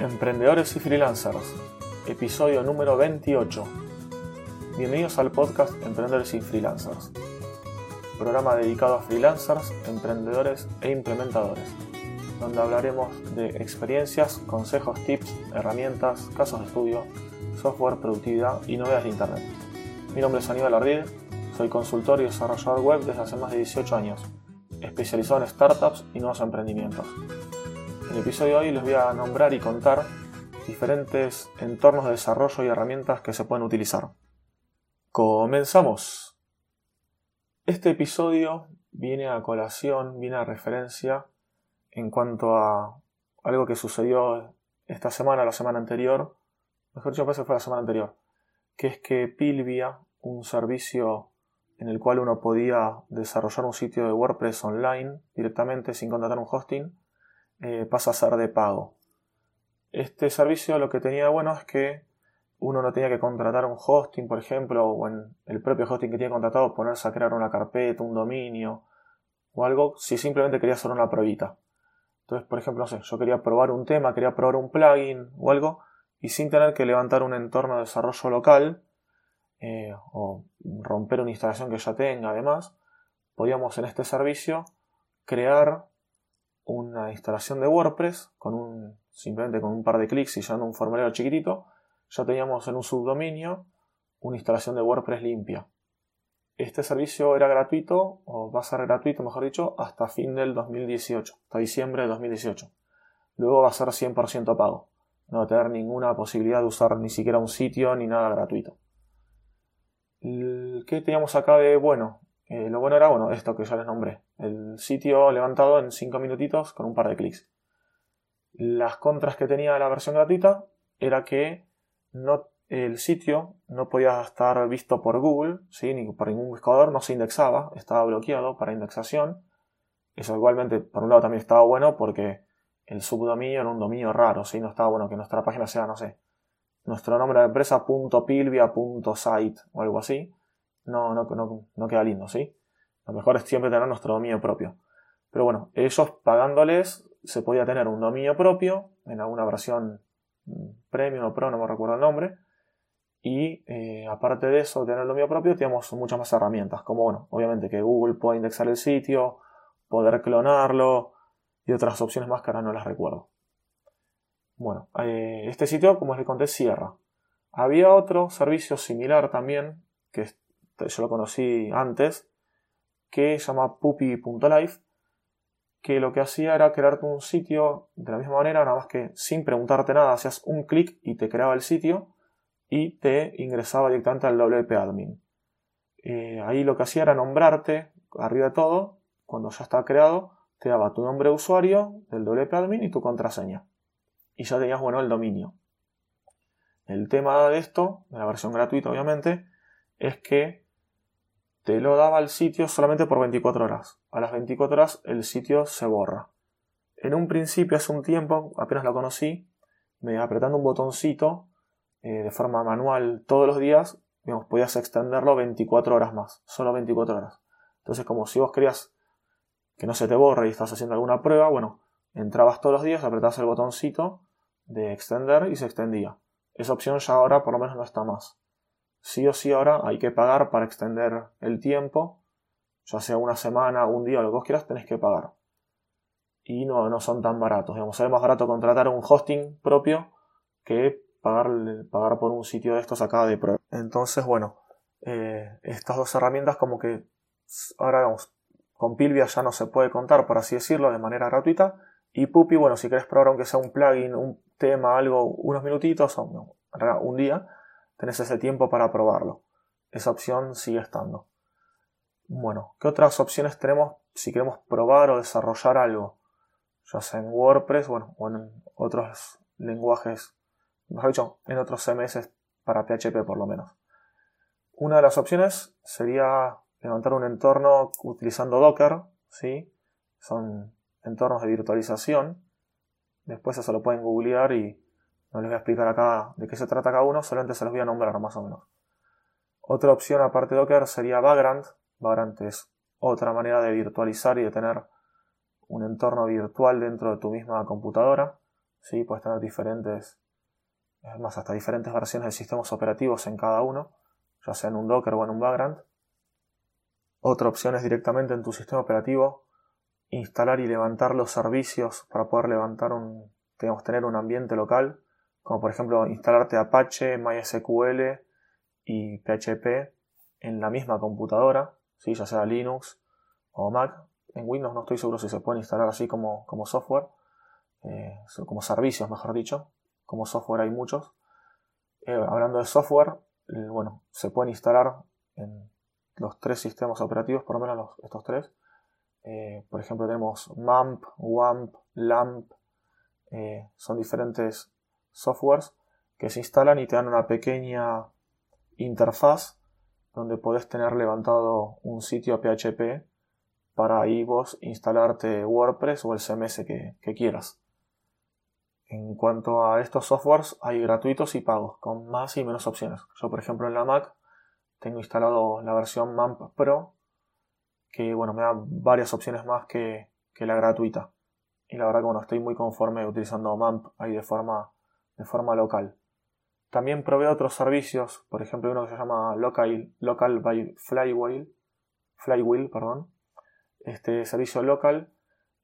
Emprendedores y freelancers, episodio número 28. Bienvenidos al podcast Emprendedores y Freelancers, programa dedicado a freelancers, emprendedores e implementadores, donde hablaremos de experiencias, consejos, tips, herramientas, casos de estudio, software, productividad y novedades de Internet. Mi nombre es Aníbal Ardide, soy consultor y desarrollador web desde hace más de 18 años, especializado en startups y nuevos emprendimientos. El episodio de hoy les voy a nombrar y contar diferentes entornos de desarrollo y herramientas que se pueden utilizar. Comenzamos. Este episodio viene a colación, viene a referencia en cuanto a algo que sucedió esta semana, la semana anterior, mejor dicho, parece que fue la semana anterior, que es que Pilvia, un servicio en el cual uno podía desarrollar un sitio de WordPress online directamente sin contratar un hosting, eh, pasa a ser de pago. Este servicio lo que tenía bueno es que uno no tenía que contratar un hosting, por ejemplo, o en el propio hosting que tiene contratado ponerse a crear una carpeta, un dominio o algo, si simplemente quería hacer una pruebita. Entonces, por ejemplo, no sé, yo quería probar un tema, quería probar un plugin o algo, y sin tener que levantar un entorno de desarrollo local eh, o romper una instalación que ya tenga, además, podíamos en este servicio crear una instalación de WordPress con un, simplemente con un par de clics y llenando un formulario chiquitito, ya teníamos en un subdominio una instalación de WordPress limpia. Este servicio era gratuito, o va a ser gratuito, mejor dicho, hasta fin del 2018, hasta diciembre de 2018. Luego va a ser 100% pago. No va a tener ninguna posibilidad de usar ni siquiera un sitio ni nada gratuito. ¿Qué teníamos acá de bueno? Eh, lo bueno era, bueno, esto que ya les nombré. El sitio levantado en 5 minutitos con un par de clics. Las contras que tenía la versión gratuita era que no, el sitio no podía estar visto por Google, ¿sí? ni por ningún buscador, no se indexaba, estaba bloqueado para indexación. Eso igualmente, por un lado, también estaba bueno porque el subdominio era un dominio raro, ¿sí? no estaba bueno que nuestra página sea, no sé, nuestro nombre de empresa .pilvia.site o algo así no, no, no, queda lindo, ¿sí? Lo mejor es siempre tener nuestro dominio propio. Pero bueno, ellos pagándoles se podía tener un dominio propio en alguna versión mm, premium o pro, no me recuerdo el nombre. Y eh, aparte de eso, tener el dominio propio, tenemos muchas más herramientas, como bueno, obviamente que Google puede indexar el sitio, poder clonarlo y otras opciones más que ahora no las recuerdo. Bueno, eh, este sitio, como les conté, cierra. Había otro servicio similar también, que yo lo conocí antes, que se llama puppy.life, que lo que hacía era crearte un sitio de la misma manera, nada más que sin preguntarte nada, hacías un clic y te creaba el sitio y te ingresaba directamente al WP Admin. Eh, ahí lo que hacía era nombrarte arriba de todo, cuando ya estaba creado, te daba tu nombre de usuario del WP Admin y tu contraseña. Y ya tenías bueno el dominio. El tema de esto, de la versión gratuita obviamente, es que te lo daba el sitio solamente por 24 horas. A las 24 horas el sitio se borra. En un principio, hace un tiempo, apenas lo conocí, me apretando un botoncito eh, de forma manual todos los días, podías extenderlo 24 horas más, solo 24 horas. Entonces, como si vos querías que no se te borre y estás haciendo alguna prueba, bueno, entrabas todos los días, apretabas el botoncito de extender y se extendía. Esa opción ya ahora por lo menos no está más sí o sí ahora hay que pagar para extender el tiempo, ya sea una semana, un día, lo que vos quieras, tenés que pagar. Y no, no son tan baratos. Digamos, es más barato contratar un hosting propio que pagar, pagar por un sitio de estos acá de prueba. Entonces, bueno, eh, estas dos herramientas como que ahora vamos, con Pilvia ya no se puede contar, por así decirlo, de manera gratuita. Y Puppy, bueno, si querés probar aunque sea un plugin, un tema, algo, unos minutitos o un día, tenés ese tiempo para probarlo. Esa opción sigue estando. Bueno, ¿qué otras opciones tenemos si queremos probar o desarrollar algo? Ya sea en WordPress, bueno, o en otros lenguajes, mejor dicho, en otros CMS para PHP por lo menos. Una de las opciones sería levantar un entorno utilizando Docker, ¿sí? Son entornos de virtualización. Después eso lo pueden googlear y no les voy a explicar acá de qué se trata cada uno, solamente se los voy a nombrar más o menos. Otra opción aparte de Docker sería Vagrant. Vagrant es otra manera de virtualizar y de tener un entorno virtual dentro de tu misma computadora. ¿sí? puedes tener diferentes, más hasta diferentes versiones de sistemas operativos en cada uno, ya sea en un Docker o en un Vagrant. Otra opción es directamente en tu sistema operativo instalar y levantar los servicios para poder levantar un, digamos, tener un ambiente local, como por ejemplo instalarte Apache, MySQL y PHP en la misma computadora, ¿sí? ya sea Linux o Mac. En Windows no estoy seguro si se pueden instalar así como, como software, eh, como servicios, mejor dicho. Como software hay muchos. Eh, hablando de software, bueno, se pueden instalar en los tres sistemas operativos, por lo menos estos tres. Eh, por ejemplo, tenemos MAMP, WAMP, LAMP. son diferentes softwares que se instalan y te dan una pequeña interfaz donde podés tener levantado un sitio PHP para ahí vos instalarte WordPress o el CMS que, quieras. En cuanto a estos softwares, hay gratuitos y pagos, con más y menos opciones. Yo, por ejemplo, en la Mac tengo instalado la versión MAMP Pro, que bueno, me da varias opciones más que, la gratuita. Y la verdad que bueno, estoy muy conforme utilizando MAMP ahí de forma, de forma local. También provee otros servicios, por ejemplo, uno que se llama Local, local by Flywheel, Flywheel, perdón, este servicio local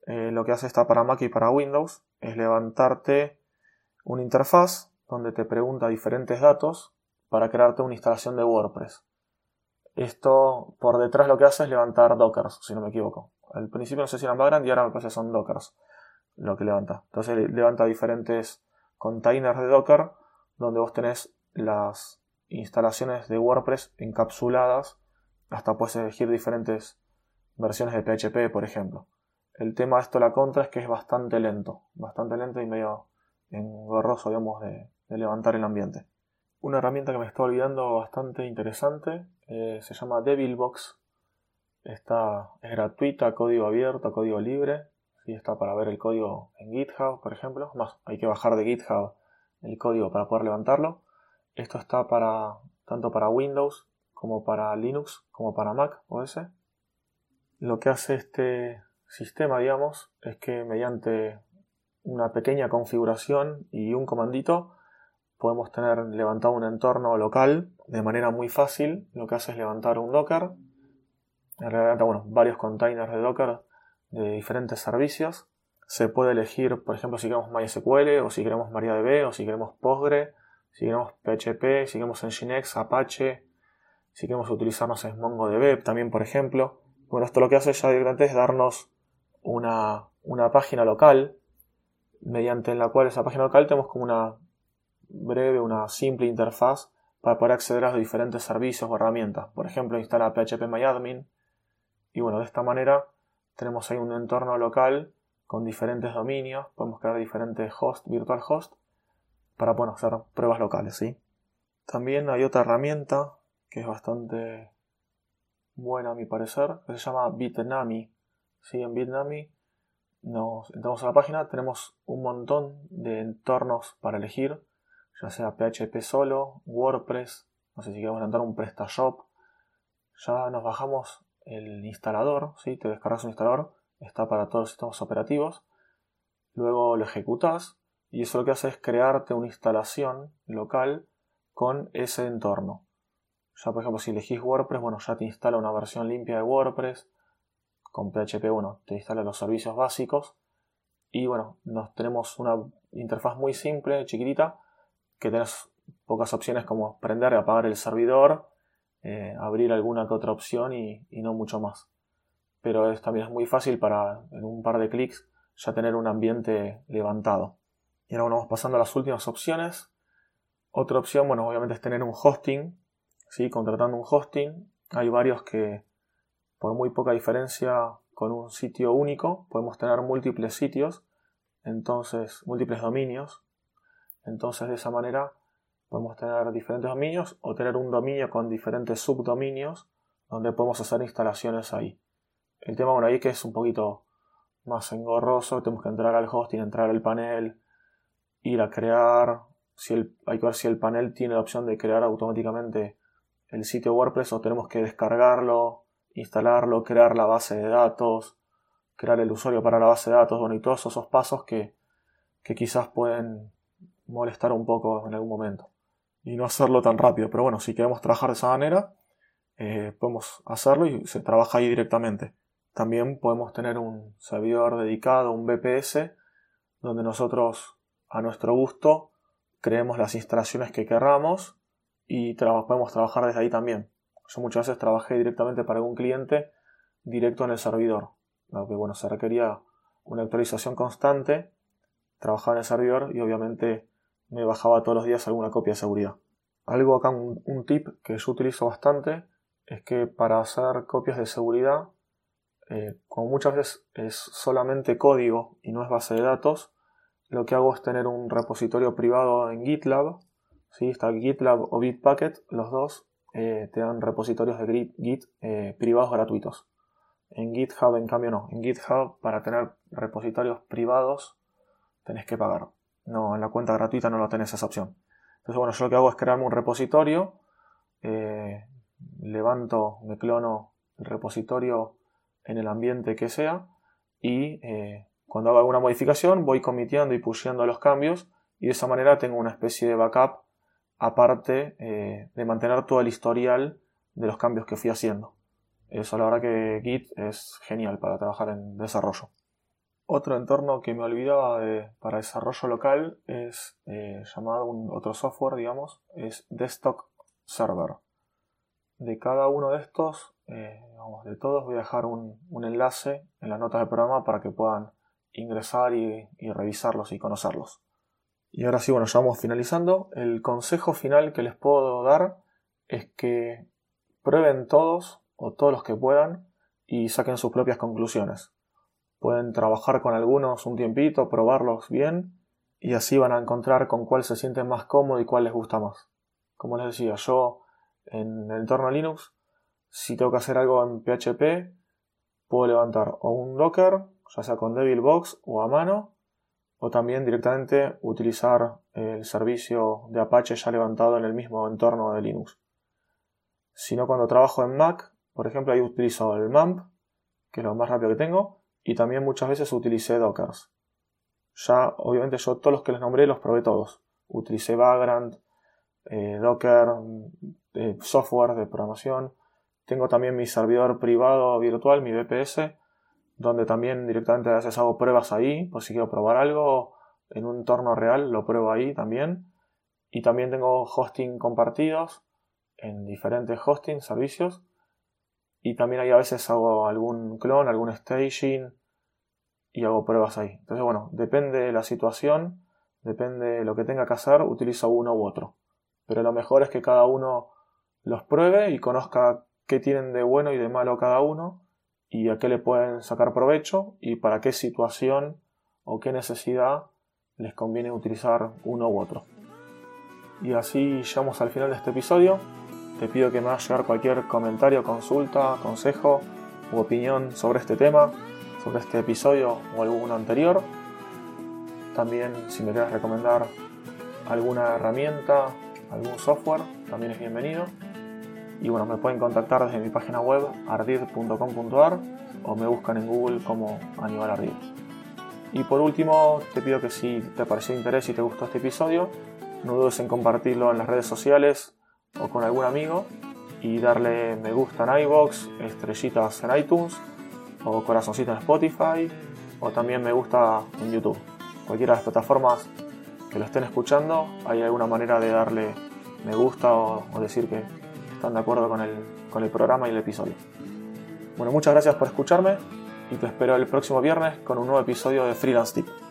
eh, lo que hace está para Mac y para Windows es levantarte una interfaz donde te pregunta diferentes datos para crearte una instalación de WordPress. Esto por detrás lo que hace es levantar dockers, si no me equivoco. Al principio no sé si eran Vagrant y ahora me parece que son dockers lo que levanta. Entonces levanta diferentes containers de Docker donde vos tenés las instalaciones de WordPress encapsuladas. Hasta puedes elegir diferentes versiones de PHP, por ejemplo. El tema de esto, la contra, es que es bastante lento, bastante lento y medio engorroso, digamos, de, levantar el ambiente. Una herramienta que me estoy olvidando bastante interesante eh, se llama Devilbox. Está, es gratuita, código abierto, código libre. Y Está para ver el código en GitHub, por ejemplo. Más, hay que bajar de GitHub el código para poder levantarlo. Esto está para tanto para Windows como para Linux como para Mac OS lo que hace este sistema, digamos, es que mediante una pequeña configuración y un comandito podemos tener levantado un entorno local de manera muy fácil. Lo que hace es levantar un Docker, levanta bueno, varios containers de Docker de diferentes servicios. Se puede elegir, por ejemplo, si queremos MySQL o si queremos MariaDB o si queremos Postgre, si queremos PHP, si queremos Nginx, Apache, si queremos utilizarnos en MongoDB también, por ejemplo. Bueno, esto lo que hace ya directamente es darnos una, página local, mediante la cual esa página local tenemos como una breve, una simple interfaz para poder acceder a los diferentes servicios o herramientas. Por ejemplo, instalar phpMyAdmin. Y bueno, de esta manera tenemos ahí un entorno local con diferentes dominios. Podemos crear diferentes hosts, virtual host, para hacer pruebas locales. ¿sí? También hay otra herramienta que es bastante buena a mi parecer, que se llama Bitnami. ¿Sí? En Bitnami nos entramos a la página, tenemos un montón de entornos para elegir, ya sea PHP solo, WordPress, no sé si queremos entrar un PrestaShop. Ya nos bajamos el instalador, ¿sí? te descargas un instalador, está para todos los sistemas operativos. Luego lo ejecutas y eso lo que hace es crearte una instalación local con ese entorno. Ya, por ejemplo, si elegís WordPress, bueno, ya te instala una versión limpia de WordPress. Con PHP, bueno, te instala los servicios básicos. Y bueno, nos tenemos una interfaz muy simple, chiquitita, que tenés pocas opciones como prender y apagar el servidor, eh, abrir alguna que otra opción y, no mucho más. Pero es, también es muy fácil para en un par de clics ya tener un ambiente levantado. Y ahora vamos pasando a las últimas opciones. Otra opción, bueno, obviamente es tener un hosting ¿sí? contratando un hosting. Hay varios que por muy poca diferencia con un sitio único podemos tener múltiples sitios, entonces múltiples dominios. Entonces de esa manera podemos tener diferentes dominios o tener un dominio con diferentes subdominios donde podemos hacer instalaciones ahí. El tema bueno ahí que es un poquito más engorroso, tenemos que entrar al hosting, entrar al panel, ir a crear, si el, hay que ver si el panel tiene la opción de crear automáticamente el sitio WordPress o tenemos que descargarlo, instalarlo, crear la base de datos, crear el usuario para la base de datos, bueno, y todos esos pasos que, que quizás pueden molestar un poco en algún momento y no hacerlo tan rápido. Pero bueno, si queremos trabajar de esa manera, eh, podemos hacerlo y se trabaja ahí directamente. También podemos tener un servidor dedicado, un VPS, donde nosotros a nuestro gusto creemos las instalaciones que querramos y podemos trabajar desde ahí también. Yo muchas veces trabajé directamente para algún cliente directo en el servidor, aunque bueno, se requería una actualización constante, trabajaba en el servidor y obviamente me bajaba todos los días alguna copia de seguridad. Algo acá, un, tip que yo utilizo bastante, es que para hacer copias de seguridad, eh, como muchas veces es solamente código y no es base de datos, lo que hago es tener un repositorio privado en GitLab. ¿sí? Está GitLab o Bitbucket, los dos eh, te dan repositorios de Git, eh, privados gratuitos. En GitHub, en cambio, no. En GitHub, para tener repositorios privados, tenés que pagar. No, en la cuenta gratuita no lo tenés esa opción. Entonces, bueno, yo lo que hago es crearme un repositorio, eh, levanto, me clono el repositorio en el ambiente que sea y cuando hago alguna modificación voy comitiendo y pusheando los cambios y de esa manera tengo una especie de backup aparte eh, de mantener todo el historial de los cambios que fui haciendo. Eso la verdad que Git es genial para trabajar en desarrollo. Otro entorno que me olvidaba para desarrollo local es eh, llamado otro software, digamos, es Desktop Server. De cada uno de estos, eh, de todos, voy a dejar un, un enlace en las notas del programa para que puedan ingresar y, revisarlos y conocerlos. Y ahora sí, bueno, ya vamos finalizando. El consejo final que les puedo dar es que prueben todos o todos los que puedan y saquen sus propias conclusiones. Pueden trabajar con algunos un tiempito, probarlos bien y así van a encontrar con cuál se sienten más cómodo y cuál les gusta más. Como les decía, yo en el entorno Linux, si tengo que hacer algo en PHP, puedo levantar o un Docker ya sea con DevilBox o a mano, o también directamente utilizar el servicio de Apache ya levantado en el mismo entorno de Linux. Si no, cuando trabajo en Mac, por ejemplo, ahí utilizo el MAMP, que es lo más rápido que tengo, y también muchas veces utilicé Dockers. Ya, obviamente, yo todos los que les nombré los probé todos. Utilicé Vagrant, eh, Docker, eh, software de programación. Tengo también mi servidor privado virtual, mi VPS, donde también directamente a veces hago pruebas ahí, por si quiero probar algo en un entorno real, lo pruebo ahí también. Y también tengo hosting compartidos en diferentes hosting servicios. Y también ahí a veces hago algún clon, algún staging y hago pruebas ahí. Entonces, bueno, depende de la situación, depende de lo que tenga que hacer, utilizo uno u otro. Pero lo mejor es que cada uno los pruebe y conozca qué tienen de bueno y de malo cada uno y a qué le pueden sacar provecho y para qué situación o qué necesidad les conviene utilizar uno u otro. Y así llegamos al final de este episodio. Te pido que me hagas llegar cualquier comentario, consulta, consejo u opinión sobre este tema, sobre este episodio o alguno anterior. También si me quieres recomendar alguna herramienta, algún software, también es bienvenido. Y bueno, me pueden contactar desde mi página web ardid.com.ar o me buscan en Google como Aníbal Ardid. Y por último, te pido que si te pareció de interés y te gustó este episodio, no dudes en compartirlo en las redes sociales o con algún amigo y darle me gusta en iBox, estrellitas en iTunes o corazoncito en Spotify o también me gusta en YouTube. Cualquiera de las plataformas que lo estén escuchando, hay alguna manera de darle me gusta o decir que están de acuerdo con el, con el programa y el episodio. Bueno, muchas gracias por escucharme y te espero el próximo viernes con un nuevo episodio de Freelance Tip.